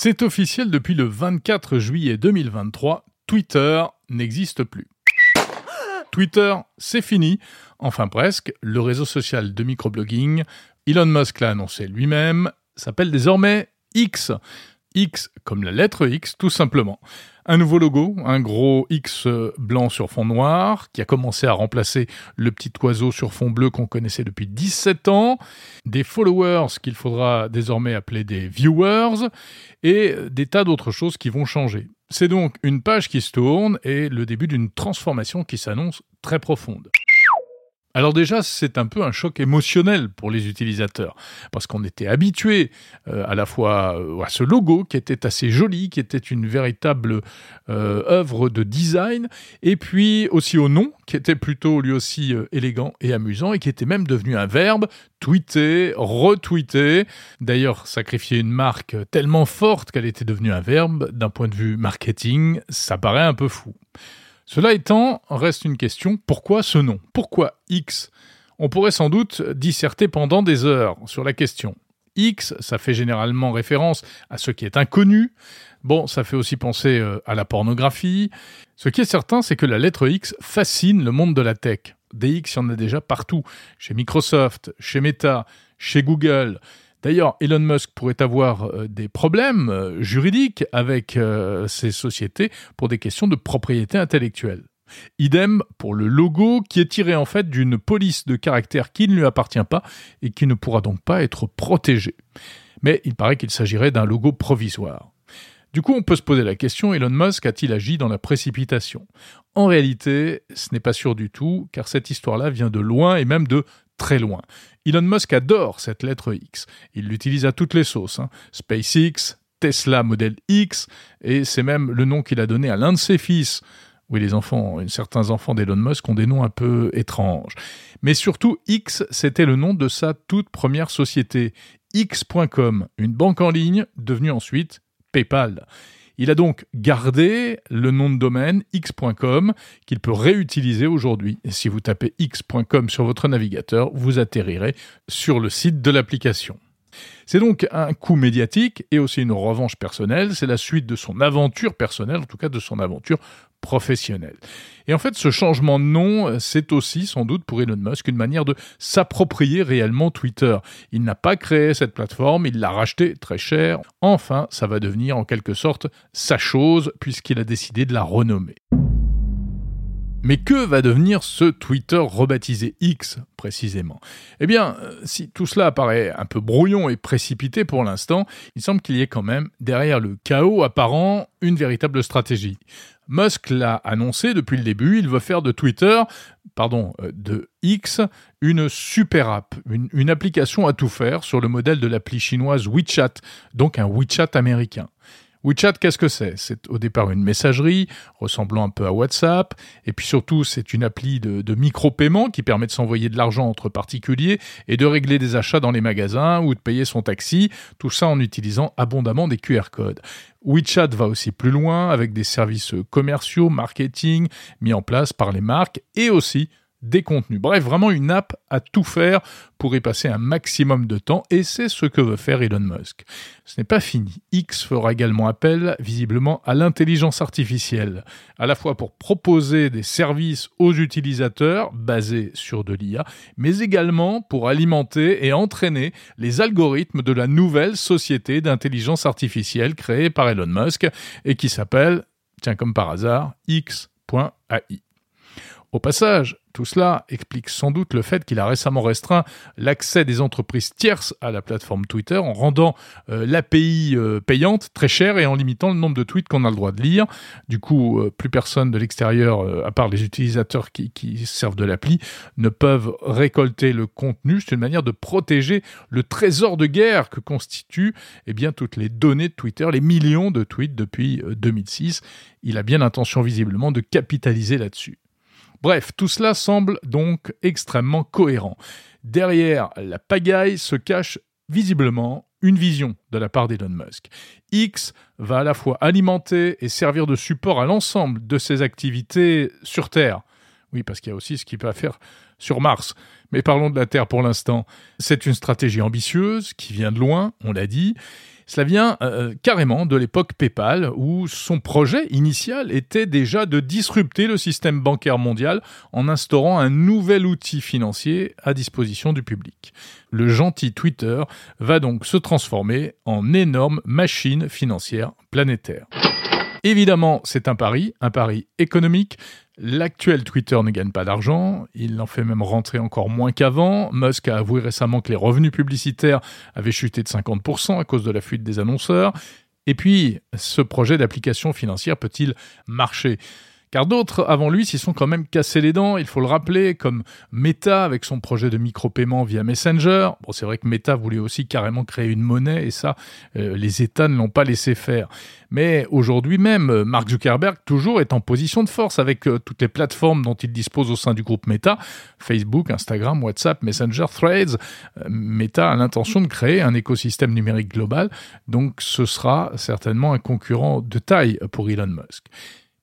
C'est officiel depuis le 24 juillet 2023, Twitter n'existe plus. Twitter, c'est fini, enfin presque, le réseau social de microblogging, Elon Musk l'a annoncé lui-même, s'appelle désormais X. X comme la lettre X, tout simplement. Un nouveau logo, un gros X blanc sur fond noir, qui a commencé à remplacer le petit oiseau sur fond bleu qu'on connaissait depuis 17 ans, des followers qu'il faudra désormais appeler des viewers, et des tas d'autres choses qui vont changer. C'est donc une page qui se tourne et le début d'une transformation qui s'annonce très profonde. Alors déjà, c'est un peu un choc émotionnel pour les utilisateurs, parce qu'on était habitué euh, à la fois euh, à ce logo qui était assez joli, qui était une véritable euh, œuvre de design, et puis aussi au nom, qui était plutôt lui aussi élégant et amusant, et qui était même devenu un verbe, tweeter, retweeter. D'ailleurs, sacrifier une marque tellement forte qu'elle était devenue un verbe, d'un point de vue marketing, ça paraît un peu fou. Cela étant, reste une question, pourquoi ce nom? Pourquoi X? On pourrait sans doute disserter pendant des heures sur la question. X, ça fait généralement référence à ce qui est inconnu. Bon, ça fait aussi penser euh, à la pornographie. Ce qui est certain, c'est que la lettre X fascine le monde de la tech. Des X, il y en a déjà partout. Chez Microsoft, chez Meta, chez Google. D'ailleurs, Elon Musk pourrait avoir euh, des problèmes euh, juridiques avec euh, ces sociétés pour des questions de propriété intellectuelle. Idem pour le logo qui est tiré en fait d'une police de caractère qui ne lui appartient pas et qui ne pourra donc pas être protégé. Mais il paraît qu'il s'agirait d'un logo provisoire. Du coup, on peut se poser la question, Elon Musk a-t-il agi dans la précipitation? En réalité, ce n'est pas sûr du tout, car cette histoire-là vient de loin et même de très loin. Elon Musk adore cette lettre X. Il l'utilise à toutes les sauces. Hein. SpaceX, Tesla Model X, et c'est même le nom qu'il a donné à l'un de ses fils. Oui, les enfants, certains enfants d'Elon Musk ont des noms un peu étranges. Mais surtout, X, c'était le nom de sa toute première société, X.com, une banque en ligne devenue ensuite PayPal. Il a donc gardé le nom de domaine x.com qu'il peut réutiliser aujourd'hui. Si vous tapez x.com sur votre navigateur, vous atterrirez sur le site de l'application. C'est donc un coup médiatique et aussi une revanche personnelle. C'est la suite de son aventure personnelle, en tout cas de son aventure professionnelle. Et en fait, ce changement de nom, c'est aussi sans doute pour Elon Musk une manière de s'approprier réellement Twitter. Il n'a pas créé cette plateforme, il l'a rachetée très cher. Enfin, ça va devenir en quelque sorte sa chose puisqu'il a décidé de la renommer. Mais que va devenir ce Twitter rebaptisé X précisément? Eh bien, euh, si tout cela paraît un peu brouillon et précipité pour l'instant, il semble qu'il y ait quand même derrière le chaos apparent une véritable stratégie. Musk l'a annoncé depuis le début, il veut faire de Twitter, pardon, euh, de X, une super app, une application à tout faire sur le modèle de l'appli chinoise WeChat, donc un WeChat américain. WeChat, qu'est-ce que c'est? C'est au départ une messagerie ressemblant un peu à WhatsApp, et puis surtout c'est une appli de, micro-paiement qui permet de s'envoyer de l'argent entre particuliers et de régler des achats dans les magasins ou de payer son taxi, tout ça en utilisant abondamment des QR codes. WeChat va aussi plus loin avec des services commerciaux, marketing mis en place par les marques et aussi Bref, vraiment une app à tout faire pour y passer un maximum de temps et c'est ce que veut faire Elon Musk. Ce n'est pas fini. X fera également appel visiblement à l'intelligence artificielle, à la fois pour proposer des services aux utilisateurs basés sur de l'IA, mais également pour alimenter et entraîner les algorithmes de la nouvelle société d'intelligence artificielle créée par Elon Musk et qui s'appelle, tiens comme par hasard, X.ai. Au passage, tout cela explique sans doute le fait qu'il a récemment restreint l'accès des entreprises tierces à la plateforme Twitter en rendant euh, l'API euh, payante très chère et en limitant le nombre de tweets qu'on a le droit de lire. Du coup, euh, plus personne de l'extérieur, à part les utilisateurs qui, servent de l'appli, ne peuvent récolter le contenu. C'est une manière de protéger le trésor de guerre que constituent eh bien, toutes les données de Twitter, les millions de tweets depuis 2006. Il a bien l'intention visiblement de capitaliser là-dessus. Bref, tout cela semble donc extrêmement cohérent. Derrière la pagaille se cache visiblement une vision de la part d'Elon Musk. X va à la fois alimenter et servir de support à l'ensemble de ses activités sur Terre. Oui, parce qu'il y a aussi ce qu'il peut faire sur Mars. Mais parlons de la Terre pour l'instant. C'est une stratégie ambitieuse qui vient de loin, on l'a dit. Cela vient euh, carrément de l'époque PayPal, où son projet initial était déjà de disrupter le système bancaire mondial en instaurant un nouvel outil financier à disposition du public. Le gentil Twitter va donc se transformer en énorme machine financière planétaire. Évidemment, c'est un pari, un pari économique. L'actuel Twitter ne gagne pas d'argent, il en fait même rentrer encore moins qu'avant. Musk a avoué récemment que les revenus publicitaires avaient chuté de 50% à cause de la fuite des annonceurs. Et puis, ce projet d'application financière peut-il marcher? Car d'autres avant lui s'y sont quand même cassés les dents, il faut le rappeler, comme Meta avec son projet de micro-paiement via Messenger. Bon, c'est vrai que Meta voulait aussi carrément créer une monnaie et ça, euh, les États ne l'ont pas laissé faire. Mais aujourd'hui même, Mark Zuckerberg toujours est en position de force avec euh, toutes les plateformes dont il dispose au sein du groupe Meta, Facebook, Instagram, WhatsApp, Messenger, Threads. Euh, Meta a l'intention de créer un écosystème numérique global, donc ce sera certainement un concurrent de taille pour Elon Musk.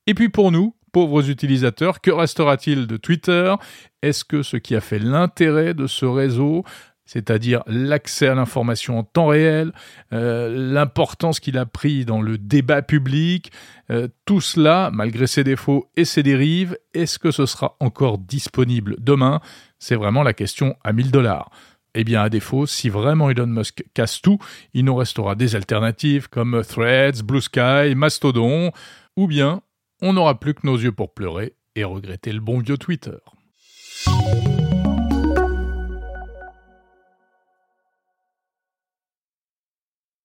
Et puis pour nous, pauvres utilisateurs, que restera-t-il de Twitter? Est-ce que ce qui a fait l'intérêt de ce réseau, c'est-à-dire l'accès à l'information en temps réel, euh, l'importance qu'il a pris dans le débat public, euh, tout cela, malgré ses défauts et ses dérives, est-ce que ce sera encore disponible demain? C'est vraiment la question à 1000 dollars. Eh bien, à défaut, si vraiment Elon Musk casse tout, il nous restera des alternatives comme Threads, Blue Sky, Mastodon, ou bien on n'aura plus que nos yeux pour pleurer et regretter le bon vieux Twitter.